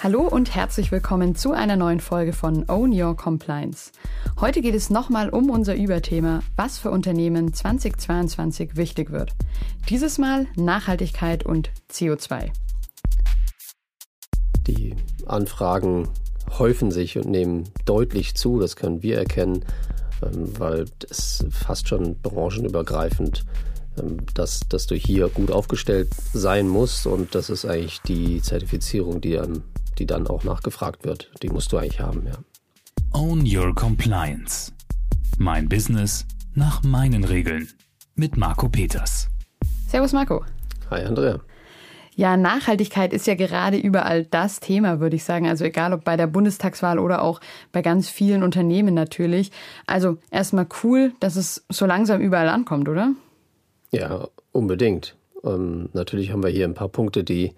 Hallo und herzlich willkommen zu einer neuen Folge von Own Your Compliance. Heute geht es nochmal um unser Überthema, was für Unternehmen 2022 wichtig wird. Dieses Mal Nachhaltigkeit und CO2. Die Anfragen häufen sich und nehmen deutlich zu, das können wir erkennen, ähm, weil es fast schon branchenübergreifend ähm, dass, dass du hier gut aufgestellt sein musst und das ist eigentlich die Zertifizierung, die einem die dann auch nachgefragt wird. Die musst du eigentlich haben, ja. Own Your Compliance. Mein Business nach meinen Regeln. Mit Marco Peters. Servus Marco. Hi Andrea. Ja, Nachhaltigkeit ist ja gerade überall das Thema, würde ich sagen. Also egal ob bei der Bundestagswahl oder auch bei ganz vielen Unternehmen natürlich. Also erstmal cool, dass es so langsam überall ankommt, oder? Ja, unbedingt. Ähm, natürlich haben wir hier ein paar Punkte, die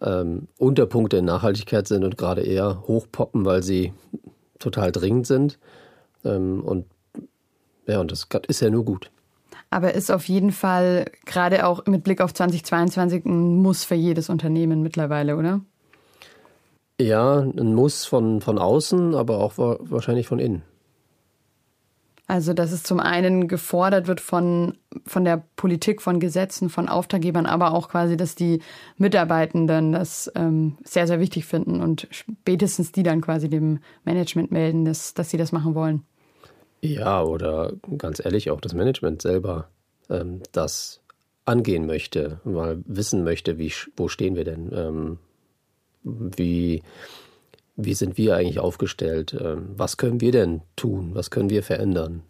ähm, Unterpunkte in Nachhaltigkeit sind und gerade eher hochpoppen, weil sie total dringend sind. Ähm, und ja, und das ist ja nur gut. Aber ist auf jeden Fall gerade auch mit Blick auf 2022 ein Muss für jedes Unternehmen mittlerweile, oder? Ja, ein Muss von, von außen, aber auch wahrscheinlich von innen. Also, dass es zum einen gefordert wird von, von der Politik, von Gesetzen, von Auftraggebern, aber auch quasi, dass die Mitarbeitenden das ähm, sehr, sehr wichtig finden und spätestens die dann quasi dem Management melden, dass, dass sie das machen wollen. Ja, oder ganz ehrlich, auch das Management selber ähm, das angehen möchte, mal wissen möchte, wie, wo stehen wir denn, ähm, wie wie sind wir eigentlich aufgestellt? Ähm, was können wir denn tun? Was können wir verändern?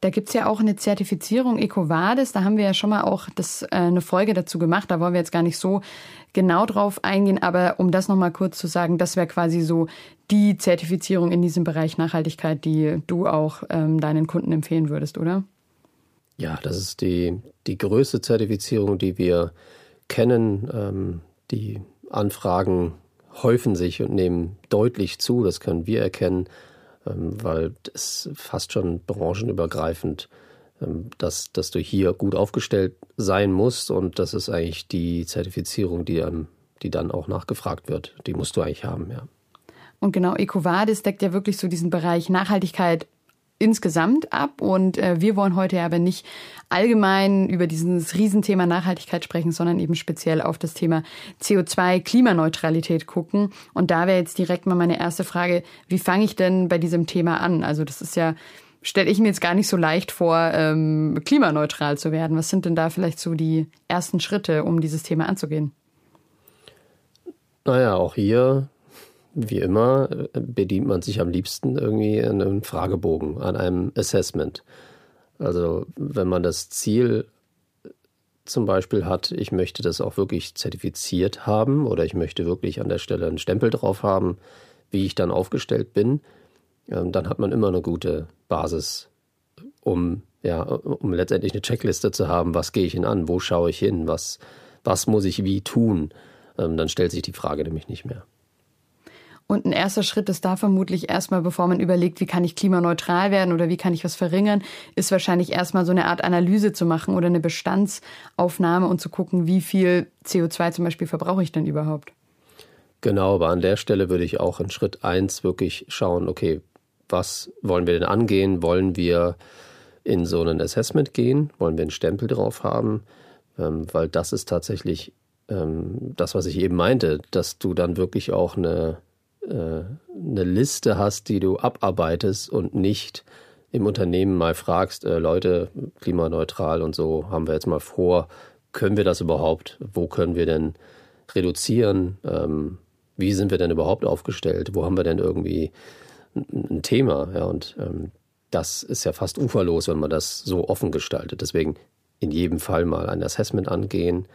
Da gibt es ja auch eine Zertifizierung EcoVadis. Da haben wir ja schon mal auch das, äh, eine Folge dazu gemacht. Da wollen wir jetzt gar nicht so genau drauf eingehen. Aber um das nochmal kurz zu sagen, das wäre quasi so die Zertifizierung in diesem Bereich Nachhaltigkeit, die du auch ähm, deinen Kunden empfehlen würdest, oder? Ja, das ist die, die größte Zertifizierung, die wir kennen. Ähm, die Anfragen häufen sich und nehmen deutlich zu. Das können wir erkennen, ähm, weil es fast schon branchenübergreifend, ähm, dass, dass du hier gut aufgestellt sein musst und das ist eigentlich die Zertifizierung, die, die dann auch nachgefragt wird. Die musst du eigentlich haben, ja. Und genau, EcoVadis deckt ja wirklich so diesen Bereich Nachhaltigkeit insgesamt ab. Und äh, wir wollen heute aber nicht allgemein über dieses Riesenthema Nachhaltigkeit sprechen, sondern eben speziell auf das Thema CO2 Klimaneutralität gucken. Und da wäre jetzt direkt mal meine erste Frage, wie fange ich denn bei diesem Thema an? Also das ist ja, stelle ich mir jetzt gar nicht so leicht vor, ähm, klimaneutral zu werden. Was sind denn da vielleicht so die ersten Schritte, um dieses Thema anzugehen? Naja, auch hier wie immer äh, bedient man sich am liebsten irgendwie an einem Fragebogen, an einem Assessment. Also wenn man das Ziel zum Beispiel hat, ich möchte das auch wirklich zertifiziert haben oder ich möchte wirklich an der Stelle einen Stempel drauf haben, wie ich dann aufgestellt bin, ähm, dann hat man immer eine gute Basis, um, ja, um letztendlich eine Checkliste zu haben, was gehe ich hin an, wo schaue ich hin, was, was muss ich wie tun. Ähm, dann stellt sich die Frage nämlich nicht mehr. Und ein erster Schritt ist da vermutlich erstmal, bevor man überlegt, wie kann ich klimaneutral werden oder wie kann ich was verringern, ist wahrscheinlich erstmal so eine Art Analyse zu machen oder eine Bestandsaufnahme und zu gucken, wie viel CO2 zum Beispiel verbrauche ich denn überhaupt. Genau, aber an der Stelle würde ich auch in Schritt eins wirklich schauen, okay, was wollen wir denn angehen? Wollen wir in so ein Assessment gehen? Wollen wir einen Stempel drauf haben? Ähm, weil das ist tatsächlich ähm, das, was ich eben meinte, dass du dann wirklich auch eine eine Liste hast, die du abarbeitest und nicht im Unternehmen mal fragst, äh, Leute, klimaneutral und so haben wir jetzt mal vor, können wir das überhaupt? Wo können wir denn reduzieren? Ähm, wie sind wir denn überhaupt aufgestellt? Wo haben wir denn irgendwie ein, ein Thema? Ja, und ähm, das ist ja fast uferlos, wenn man das so offen gestaltet. Deswegen in jedem Fall mal ein Assessment angehen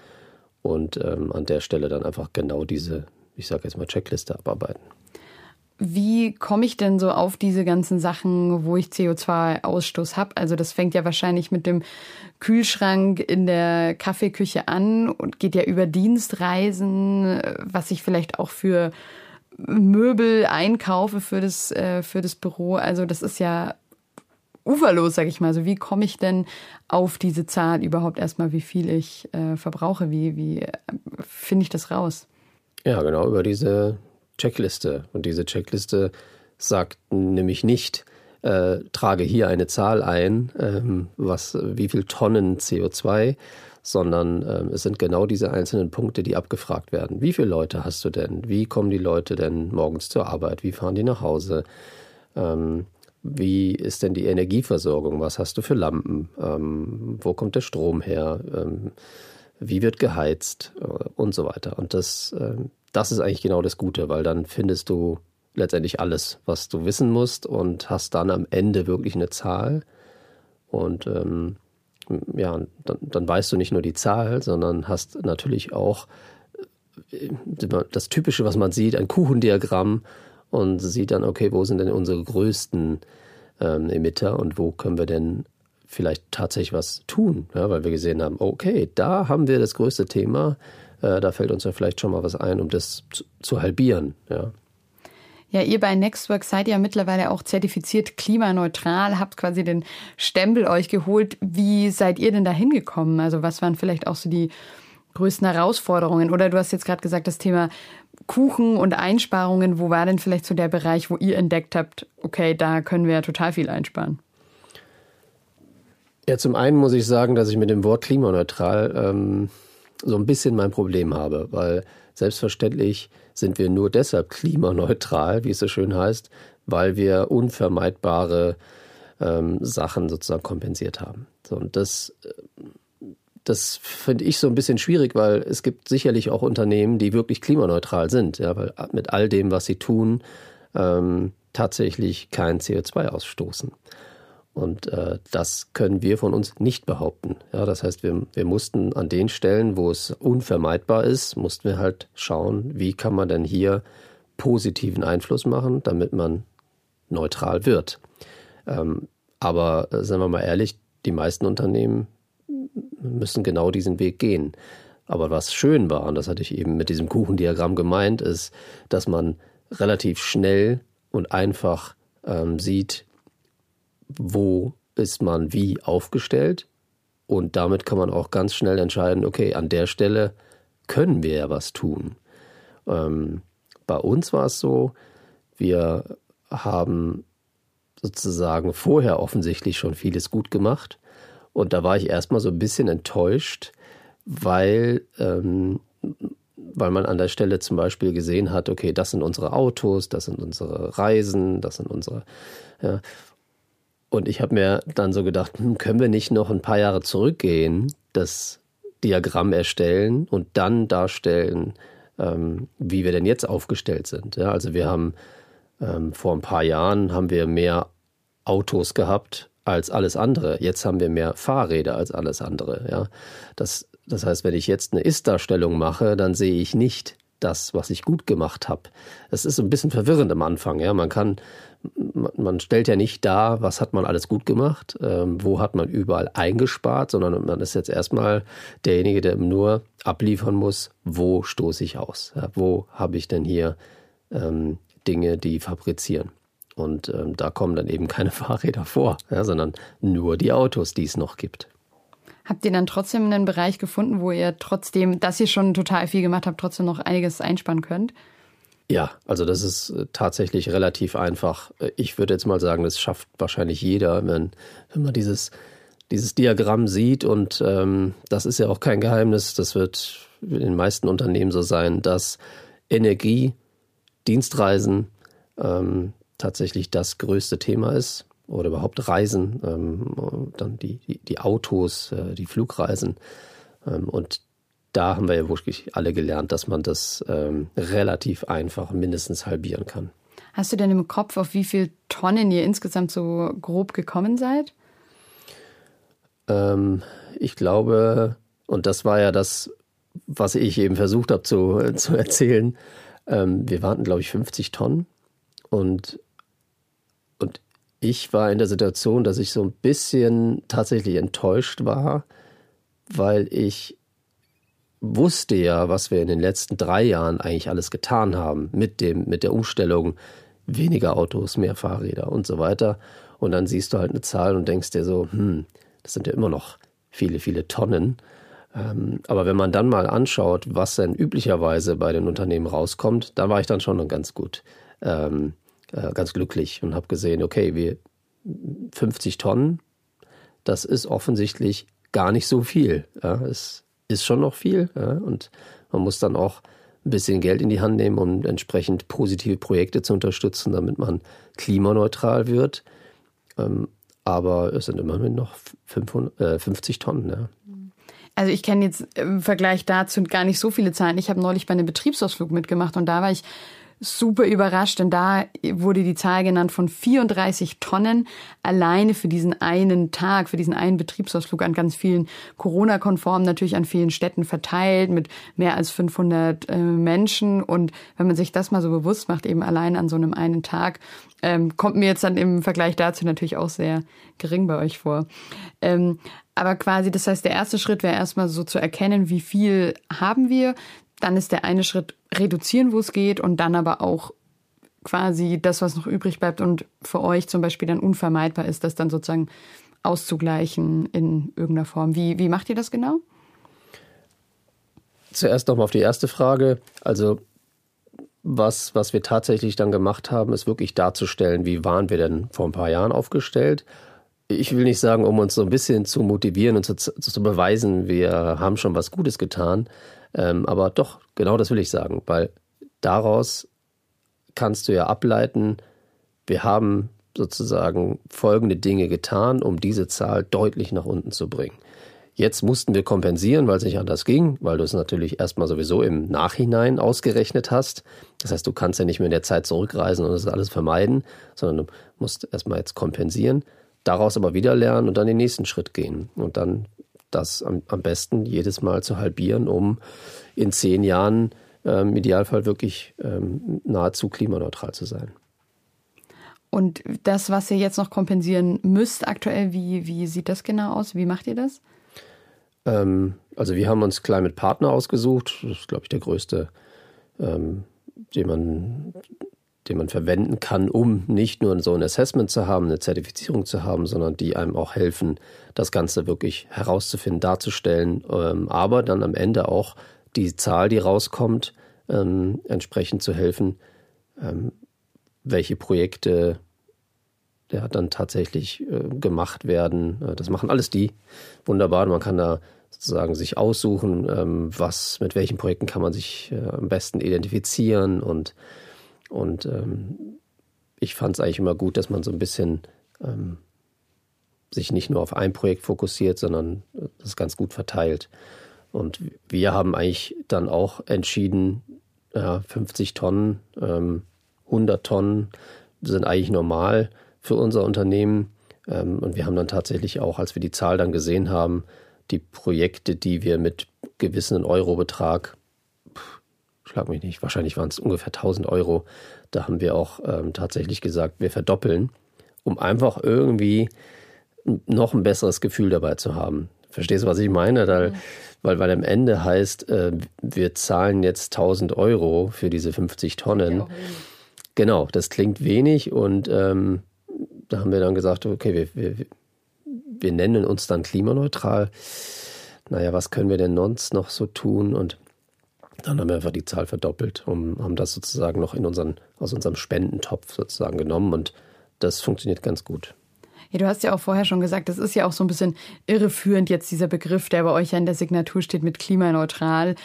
und ähm, an der Stelle dann einfach genau diese, ich sage jetzt mal, Checkliste abarbeiten. Wie komme ich denn so auf diese ganzen Sachen, wo ich CO2-Ausstoß habe? Also das fängt ja wahrscheinlich mit dem Kühlschrank in der Kaffeeküche an und geht ja über Dienstreisen, was ich vielleicht auch für Möbel einkaufe für das, äh, für das Büro. Also das ist ja uferlos, sag ich mal. Also wie komme ich denn auf diese Zahl überhaupt erstmal, wie viel ich äh, verbrauche? Wie, wie äh, finde ich das raus? Ja, genau, über diese Checkliste. Und diese Checkliste sagt nämlich nicht, äh, trage hier eine Zahl ein, ähm, was, wie viel Tonnen CO2, sondern ähm, es sind genau diese einzelnen Punkte, die abgefragt werden. Wie viele Leute hast du denn? Wie kommen die Leute denn morgens zur Arbeit? Wie fahren die nach Hause? Ähm, wie ist denn die Energieversorgung? Was hast du für Lampen? Ähm, wo kommt der Strom her? Ähm, wie wird geheizt? Äh, und so weiter. Und das, äh, das ist eigentlich genau das Gute, weil dann findest du letztendlich alles, was du wissen musst und hast dann am Ende wirklich eine Zahl. Und ähm, ja, dann, dann weißt du nicht nur die Zahl, sondern hast natürlich auch äh, das Typische, was man sieht, ein Kuchendiagramm und sieht dann, okay, wo sind denn unsere größten ähm, Emitter und wo können wir denn vielleicht tatsächlich was tun, ja, weil wir gesehen haben, okay, da haben wir das größte Thema, äh, da fällt uns ja vielleicht schon mal was ein, um das zu, zu halbieren. Ja. Ja, ihr bei Nextwork seid ja mittlerweile auch zertifiziert klimaneutral, habt quasi den Stempel euch geholt. Wie seid ihr denn da hingekommen? Also was waren vielleicht auch so die größten Herausforderungen? Oder du hast jetzt gerade gesagt, das Thema Kuchen und Einsparungen. Wo war denn vielleicht so der Bereich, wo ihr entdeckt habt, okay, da können wir ja total viel einsparen? Ja, zum einen muss ich sagen, dass ich mit dem Wort klimaneutral ähm, so ein bisschen mein Problem habe, weil selbstverständlich sind wir nur deshalb klimaneutral, wie es so schön heißt, weil wir unvermeidbare ähm, Sachen sozusagen kompensiert haben. So, und das, äh, das finde ich so ein bisschen schwierig, weil es gibt sicherlich auch Unternehmen, die wirklich klimaneutral sind, ja, weil mit all dem, was sie tun, ähm, tatsächlich kein CO2 ausstoßen. Und äh, das können wir von uns nicht behaupten. Ja, das heißt, wir, wir mussten an den Stellen, wo es unvermeidbar ist, mussten wir halt schauen, wie kann man denn hier positiven Einfluss machen, damit man neutral wird. Ähm, aber äh, sagen wir mal ehrlich, die meisten Unternehmen müssen genau diesen Weg gehen. Aber was schön war, und das hatte ich eben mit diesem Kuchendiagramm gemeint, ist, dass man relativ schnell und einfach ähm, sieht, wo ist man wie aufgestellt. Und damit kann man auch ganz schnell entscheiden, okay, an der Stelle können wir ja was tun. Ähm, bei uns war es so, wir haben sozusagen vorher offensichtlich schon vieles gut gemacht. Und da war ich erstmal so ein bisschen enttäuscht, weil, ähm, weil man an der Stelle zum Beispiel gesehen hat, okay, das sind unsere Autos, das sind unsere Reisen, das sind unsere, ja, und ich habe mir dann so gedacht, hm, können wir nicht noch ein paar Jahre zurückgehen, das Diagramm erstellen und dann darstellen, ähm, wie wir denn jetzt aufgestellt sind. Ja, also wir haben ähm, vor ein paar Jahren haben wir mehr Autos gehabt als alles andere. Jetzt haben wir mehr Fahrräder als alles andere. Ja, das, das heißt, wenn ich jetzt eine Ist-Darstellung mache, dann sehe ich nicht das, was ich gut gemacht habe. Es ist ein bisschen verwirrend am Anfang. Ja, man kann man stellt ja nicht dar, was hat man alles gut gemacht, ähm, wo hat man überall eingespart, sondern man ist jetzt erstmal derjenige, der nur abliefern muss, wo stoße ich aus, ja, wo habe ich denn hier ähm, Dinge, die fabrizieren. Und ähm, da kommen dann eben keine Fahrräder vor, ja, sondern nur die Autos, die es noch gibt. Habt ihr dann trotzdem einen Bereich gefunden, wo ihr trotzdem, dass ihr schon total viel gemacht habt, trotzdem noch einiges einsparen könnt? Ja, also das ist äh, tatsächlich relativ einfach. Äh, ich würde jetzt mal sagen, das schafft wahrscheinlich jeder, wenn, wenn man dieses, dieses Diagramm sieht. Und ähm, das ist ja auch kein Geheimnis, das wird in den meisten Unternehmen so sein, dass Energie, Dienstreisen ähm, tatsächlich das größte Thema ist. Oder überhaupt Reisen, ähm, dann die, die, die Autos, äh, die Flugreisen. Ähm, und da haben wir ja wirklich alle gelernt, dass man das ähm, relativ einfach mindestens halbieren kann. Hast du denn im Kopf, auf wie viele Tonnen ihr insgesamt so grob gekommen seid? Ähm, ich glaube, und das war ja das, was ich eben versucht habe zu, zu erzählen, ähm, wir waren, glaube ich, 50 Tonnen. Und ich war in der Situation, dass ich so ein bisschen tatsächlich enttäuscht war, weil ich wusste ja, was wir in den letzten drei Jahren eigentlich alles getan haben mit dem, mit der Umstellung weniger Autos, mehr Fahrräder und so weiter. Und dann siehst du halt eine Zahl und denkst dir so, hm, das sind ja immer noch viele, viele Tonnen. Ähm, aber wenn man dann mal anschaut, was denn üblicherweise bei den Unternehmen rauskommt, da war ich dann schon ganz gut, ähm, äh, ganz glücklich und habe gesehen, okay, wir 50 Tonnen, das ist offensichtlich gar nicht so viel. Ja, es ist schon noch viel ja, und man muss dann auch ein bisschen Geld in die Hand nehmen, um entsprechend positive Projekte zu unterstützen, damit man klimaneutral wird. Ähm, aber es sind immerhin noch 500, äh, 50 Tonnen. Ja. Also ich kenne jetzt im Vergleich dazu gar nicht so viele Zahlen. Ich habe neulich bei einem Betriebsausflug mitgemacht und da war ich super überrascht, denn da wurde die Zahl genannt von 34 Tonnen alleine für diesen einen Tag, für diesen einen Betriebsausflug an ganz vielen Corona-konform, natürlich an vielen Städten verteilt mit mehr als 500 äh, Menschen. Und wenn man sich das mal so bewusst macht, eben allein an so einem einen Tag, ähm, kommt mir jetzt dann im Vergleich dazu natürlich auch sehr gering bei euch vor. Ähm, aber quasi, das heißt, der erste Schritt wäre erstmal so zu erkennen, wie viel haben wir. Dann ist der eine Schritt reduzieren, wo es geht und dann aber auch quasi das, was noch übrig bleibt und für euch zum Beispiel dann unvermeidbar ist, das dann sozusagen auszugleichen in irgendeiner Form. Wie, wie macht ihr das genau? Zuerst nochmal auf die erste Frage. Also was, was wir tatsächlich dann gemacht haben, ist wirklich darzustellen, wie waren wir denn vor ein paar Jahren aufgestellt. Ich will nicht sagen, um uns so ein bisschen zu motivieren und zu, zu beweisen, wir haben schon was Gutes getan, ähm, aber doch, genau das will ich sagen, weil daraus kannst du ja ableiten, wir haben sozusagen folgende Dinge getan, um diese Zahl deutlich nach unten zu bringen. Jetzt mussten wir kompensieren, weil es nicht anders ging, weil du es natürlich erstmal sowieso im Nachhinein ausgerechnet hast. Das heißt, du kannst ja nicht mehr in der Zeit zurückreisen und das alles vermeiden, sondern du musst erstmal jetzt kompensieren, daraus aber wieder lernen und dann den nächsten Schritt gehen. Und dann das am, am besten jedes Mal zu halbieren, um in zehn Jahren ähm, im Idealfall wirklich ähm, nahezu klimaneutral zu sein. Und das, was ihr jetzt noch kompensieren müsst aktuell, wie, wie sieht das genau aus? Wie macht ihr das? Ähm, also wir haben uns Climate Partner ausgesucht. Das ist, glaube ich, der größte, ähm, den man den man verwenden kann, um nicht nur so ein Assessment zu haben, eine Zertifizierung zu haben, sondern die einem auch helfen, das Ganze wirklich herauszufinden, darzustellen, ähm, aber dann am Ende auch die Zahl, die rauskommt, ähm, entsprechend zu helfen, ähm, welche Projekte ja, dann tatsächlich äh, gemacht werden. Äh, das machen alles die. Wunderbar. Man kann da sozusagen sich aussuchen, was, mit welchen Projekten kann man sich äh, am besten identifizieren und und ähm, ich fand es eigentlich immer gut, dass man so ein bisschen ähm, sich nicht nur auf ein Projekt fokussiert, sondern das ganz gut verteilt. Und wir haben eigentlich dann auch entschieden, ja, 50 Tonnen, ähm, 100 Tonnen sind eigentlich normal für unser Unternehmen. Ähm, und wir haben dann tatsächlich auch, als wir die Zahl dann gesehen haben, die Projekte, die wir mit gewissen Eurobetrag schlag mich nicht, wahrscheinlich waren es ungefähr 1000 Euro. Da haben wir auch ähm, tatsächlich gesagt, wir verdoppeln, um einfach irgendwie noch ein besseres Gefühl dabei zu haben. Verstehst du, was ich meine? Da, weil, weil am Ende heißt, äh, wir zahlen jetzt 1000 Euro für diese 50 Tonnen. Genau, das klingt wenig und ähm, da haben wir dann gesagt, okay, wir, wir, wir nennen uns dann klimaneutral. Naja, was können wir denn sonst noch so tun? Und dann haben wir einfach die Zahl verdoppelt und haben das sozusagen noch in unseren, aus unserem Spendentopf sozusagen genommen und das funktioniert ganz gut. Ja, du hast ja auch vorher schon gesagt, das ist ja auch so ein bisschen irreführend jetzt dieser Begriff, der bei euch ja in der Signatur steht mit klimaneutral,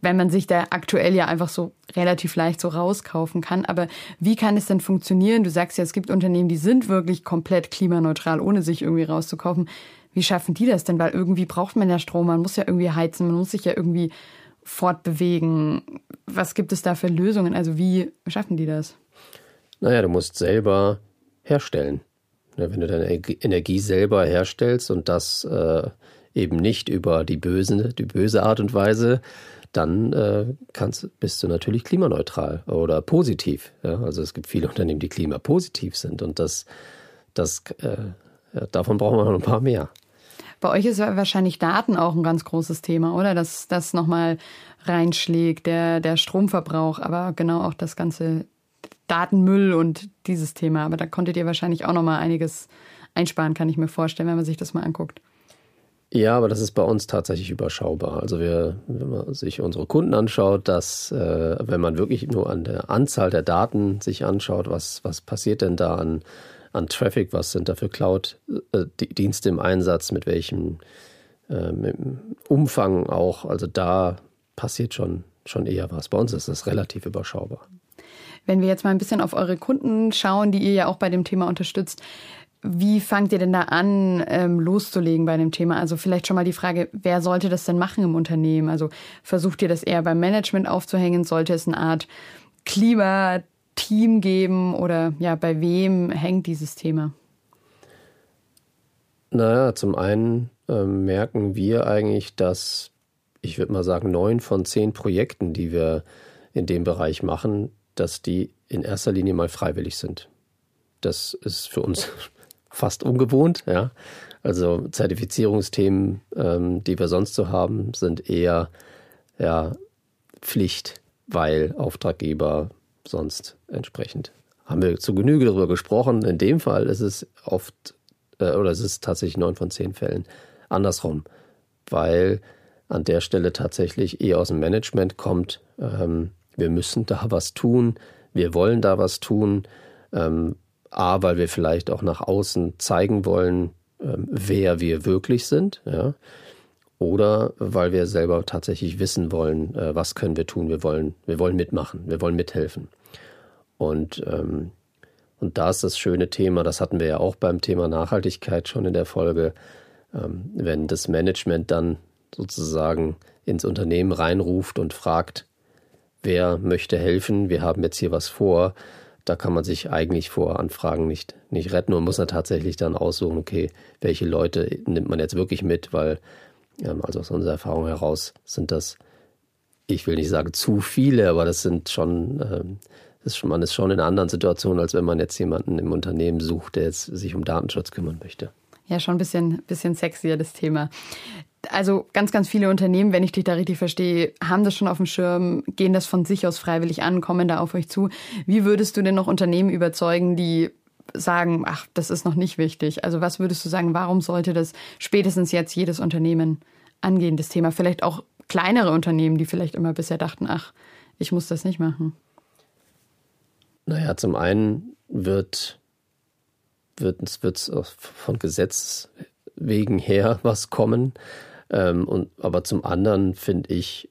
wenn man sich da aktuell ja einfach so relativ leicht so rauskaufen kann. Aber wie kann es denn funktionieren? Du sagst ja, es gibt Unternehmen, die sind wirklich komplett klimaneutral, ohne sich irgendwie rauszukaufen. Wie schaffen die das denn? Weil irgendwie braucht man ja Strom, man muss ja irgendwie heizen, man muss sich ja irgendwie fortbewegen? Was gibt es da für Lösungen? Also wie schaffen die das? Naja, du musst selber herstellen. Wenn du deine Energie selber herstellst und das äh, eben nicht über die böse, die böse Art und Weise, dann äh, kannst, bist du natürlich klimaneutral oder positiv. Ja? Also es gibt viele Unternehmen, die klimapositiv sind und das, das äh, davon brauchen wir noch ein paar mehr. Bei euch ist wahrscheinlich Daten auch ein ganz großes Thema, oder? Dass das nochmal reinschlägt, der, der Stromverbrauch, aber genau auch das ganze Datenmüll und dieses Thema. Aber da konntet ihr wahrscheinlich auch nochmal einiges einsparen, kann ich mir vorstellen, wenn man sich das mal anguckt. Ja, aber das ist bei uns tatsächlich überschaubar. Also wir, wenn man sich unsere Kunden anschaut, dass äh, wenn man wirklich nur an der Anzahl der Daten sich anschaut, was, was passiert denn da an, an Traffic, was sind da für Cloud-Dienste im Einsatz, mit welchem äh, Umfang auch, also da passiert schon, schon eher was. Bei uns ist das relativ überschaubar. Wenn wir jetzt mal ein bisschen auf eure Kunden schauen, die ihr ja auch bei dem Thema unterstützt, wie fangt ihr denn da an, ähm, loszulegen bei dem Thema? Also vielleicht schon mal die Frage, wer sollte das denn machen im Unternehmen? Also versucht ihr das eher beim Management aufzuhängen? Sollte es eine Art Klimateam geben oder ja, bei wem hängt dieses Thema? Naja, zum einen äh, merken wir eigentlich, dass ich würde mal sagen, neun von zehn Projekten, die wir in dem Bereich machen, dass die in erster Linie mal freiwillig sind. Das ist für uns fast ungewohnt. Ja. Also Zertifizierungsthemen, ähm, die wir sonst so haben, sind eher ja, Pflicht, weil Auftraggeber sonst entsprechend. Haben wir zu Genüge darüber gesprochen. In dem Fall ist es oft, äh, oder es ist tatsächlich neun von zehn Fällen andersrum, weil an der Stelle tatsächlich eher aus dem Management kommt, ähm, wir müssen da was tun, wir wollen da was tun, ähm, A, weil wir vielleicht auch nach außen zeigen wollen, ähm, wer wir wirklich sind, ja. Oder weil wir selber tatsächlich wissen wollen, äh, was können wir tun. Wir wollen, wir wollen mitmachen, wir wollen mithelfen. Und, ähm, und da ist das schöne Thema, das hatten wir ja auch beim Thema Nachhaltigkeit schon in der Folge, ähm, wenn das Management dann sozusagen ins Unternehmen reinruft und fragt, wer möchte helfen, wir haben jetzt hier was vor, da kann man sich eigentlich vor Anfragen nicht, nicht retten und muss dann tatsächlich dann aussuchen, okay, welche Leute nimmt man jetzt wirklich mit, weil, also aus unserer Erfahrung heraus sind das, ich will nicht sagen zu viele, aber das sind schon, ähm, das ist, man ist schon in einer anderen Situation, als wenn man jetzt jemanden im Unternehmen sucht, der jetzt sich um Datenschutz kümmern möchte. Ja, schon ein bisschen, bisschen sexier, das Thema also ganz, ganz viele Unternehmen, wenn ich dich da richtig verstehe, haben das schon auf dem Schirm, gehen das von sich aus freiwillig an, kommen da auf euch zu. Wie würdest du denn noch Unternehmen überzeugen, die sagen, ach, das ist noch nicht wichtig? Also was würdest du sagen, warum sollte das spätestens jetzt jedes Unternehmen angehen, das Thema? Vielleicht auch kleinere Unternehmen, die vielleicht immer bisher dachten, ach, ich muss das nicht machen. Naja, zum einen wird wird es von Gesetz wegen her was kommen. Ähm, und, aber zum anderen finde ich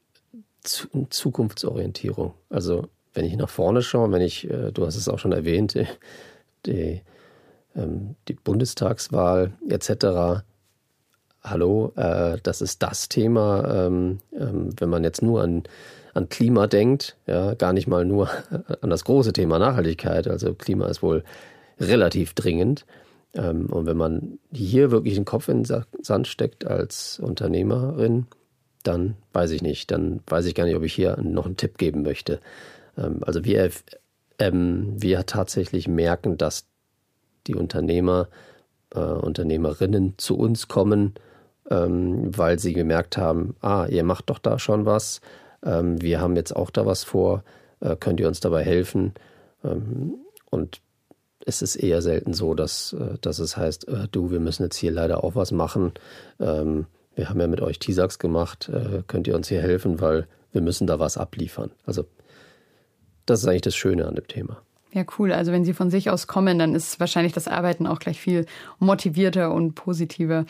zu, Zukunftsorientierung. Also wenn ich nach vorne schaue, wenn ich, äh, du hast es auch schon erwähnt, die, ähm, die Bundestagswahl etc. Hallo, äh, das ist das Thema, ähm, ähm, wenn man jetzt nur an, an Klima denkt, ja, gar nicht mal nur an das große Thema Nachhaltigkeit. Also Klima ist wohl relativ dringend. Ähm, und wenn man hier wirklich den Kopf in den Sand steckt als Unternehmerin, dann weiß ich nicht. Dann weiß ich gar nicht, ob ich hier noch einen Tipp geben möchte. Ähm, also wir, ähm, wir tatsächlich merken, dass die Unternehmer, äh, Unternehmerinnen zu uns kommen, weil sie gemerkt haben, ah, ihr macht doch da schon was. wir haben jetzt auch da was vor. Äh, könnt ihr uns dabei helfen? und es ist eher selten so, dass, äh, dass es heißt, äh, du, wir müssen jetzt hier leider auch was machen. Ähm, wir haben ja mit euch TISAX gemacht, äh, könnt ihr uns hier helfen, weil wir müssen da was abliefern. Also das ist eigentlich das Schöne an dem Thema. Ja, cool. Also wenn Sie von sich aus kommen, dann ist wahrscheinlich das Arbeiten auch gleich viel motivierter und positiver.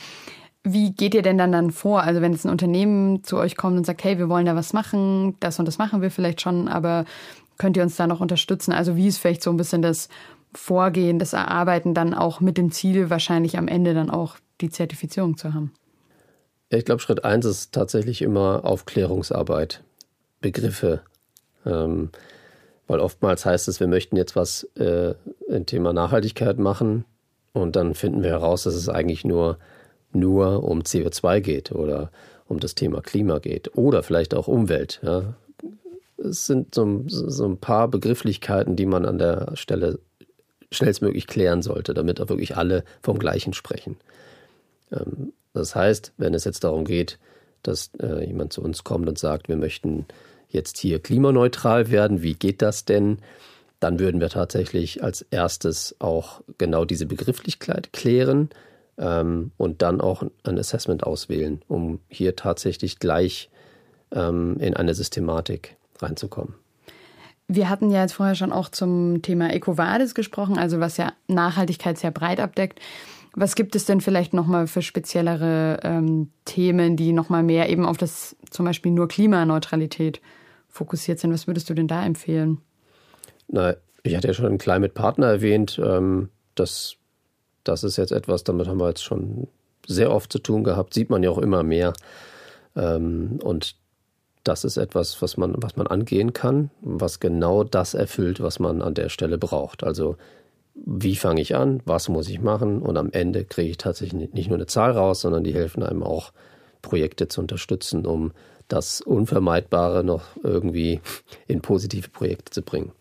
Wie geht ihr denn dann dann vor? Also wenn jetzt ein Unternehmen zu euch kommt und sagt, hey, wir wollen da was machen, das und das machen wir vielleicht schon, aber könnt ihr uns da noch unterstützen? Also wie ist vielleicht so ein bisschen das Vorgehen, das Erarbeiten dann auch mit dem Ziel, wahrscheinlich am Ende dann auch die Zertifizierung zu haben? Ich glaube, Schritt eins ist tatsächlich immer Aufklärungsarbeit, Begriffe. Ähm, weil oftmals heißt es, wir möchten jetzt was äh, im Thema Nachhaltigkeit machen und dann finden wir heraus, dass es eigentlich nur, nur um CO2 geht oder um das Thema Klima geht oder vielleicht auch Umwelt. Ja. Es sind so, so ein paar Begrifflichkeiten, die man an der Stelle schnellstmöglich klären sollte, damit auch wirklich alle vom Gleichen sprechen. Ähm, das heißt, wenn es jetzt darum geht, dass äh, jemand zu uns kommt und sagt, wir möchten jetzt hier klimaneutral werden, wie geht das denn? Dann würden wir tatsächlich als erstes auch genau diese Begrifflichkeit klären. ähm, und dann auch ein Assessment auswählen, um hier tatsächlich gleich ähm, in eine Systematik reinzukommen. Wir hatten ja jetzt vorher schon auch zum Thema EcoVadis gesprochen, also was ja Nachhaltigkeit sehr breit abdeckt. Was gibt es denn vielleicht nochmal für speziellere ähm, Themen, die nochmal mehr eben auf das zum Beispiel nur Klimaneutralität fokussiert sind? Was würdest du denn da empfehlen? Na, ich hatte ja schon Climate Partner erwähnt. Ähm, das, das ist jetzt etwas, damit haben wir jetzt schon sehr oft zu tun gehabt, sieht man ja auch immer mehr. Ähm, und das ist etwas, was man, was man angehen kann, was genau das erfüllt, was man an der Stelle braucht. Also wie fange ich an, was muss ich machen und am Ende kriege ich tatsächlich nicht nur eine Zahl raus, sondern die helfen einem auch, Projekte zu unterstützen, um das Unvermeidbare noch irgendwie in positive Projekte zu bringen.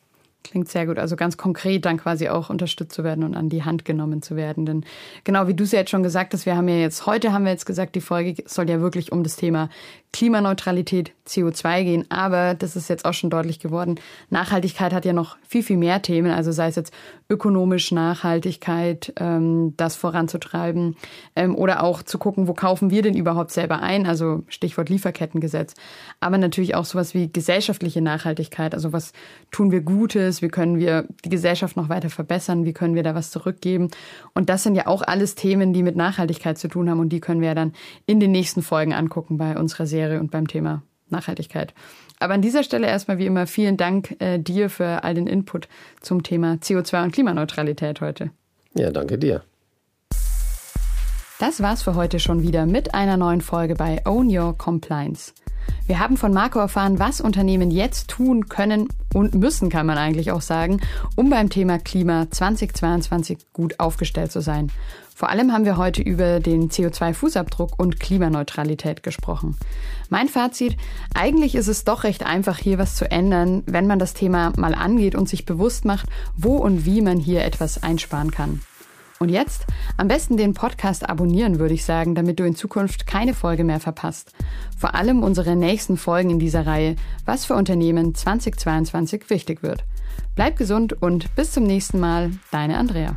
Klingt sehr gut. Also ganz konkret dann quasi auch unterstützt zu werden und an die Hand genommen zu werden. Denn genau wie du es ja jetzt schon gesagt hast, wir haben ja jetzt, heute haben wir jetzt gesagt, die Folge soll ja wirklich um das Thema Klimaneutralität, CO2 gehen. Aber das ist jetzt auch schon deutlich geworden. Nachhaltigkeit hat ja noch viel, viel mehr Themen. Also sei es jetzt ökonomisch Nachhaltigkeit, ähm, das voranzutreiben ähm, oder auch zu gucken, wo kaufen wir denn überhaupt selber ein? Also Stichwort Lieferkettengesetz. Aber natürlich auch sowas wie gesellschaftliche Nachhaltigkeit. Also was tun wir Gutes? Wie können wir die Gesellschaft noch weiter verbessern? Wie können wir da was zurückgeben? Und das sind ja auch alles Themen, die mit Nachhaltigkeit zu tun haben. Und die können wir ja dann in den nächsten Folgen angucken bei unserer Serie Serie und beim Thema Nachhaltigkeit. Aber an dieser Stelle erstmal wie immer vielen Dank äh, dir für all den Input zum Thema CO2 und Klimaneutralität heute. Ja, danke dir. Das war's für heute schon wieder mit einer neuen Folge bei Own Your Compliance. Wir haben von Marco erfahren, was Unternehmen jetzt tun können und müssen, kann man eigentlich auch sagen, um beim Thema Klima 2022 gut aufgestellt zu sein. Vor allem haben wir heute über den CO2-Fußabdruck und Klimaneutralität gesprochen. Mein Fazit, eigentlich ist es doch recht einfach, hier was zu ändern, wenn man das Thema mal angeht und sich bewusst macht, wo und wie man hier etwas einsparen kann. Und jetzt am besten den Podcast abonnieren, würde ich sagen, damit du in Zukunft keine Folge mehr verpasst. Vor allem unsere nächsten Folgen in dieser Reihe, was für Unternehmen 2022 wichtig wird. Bleib gesund und bis zum nächsten Mal, deine Andrea.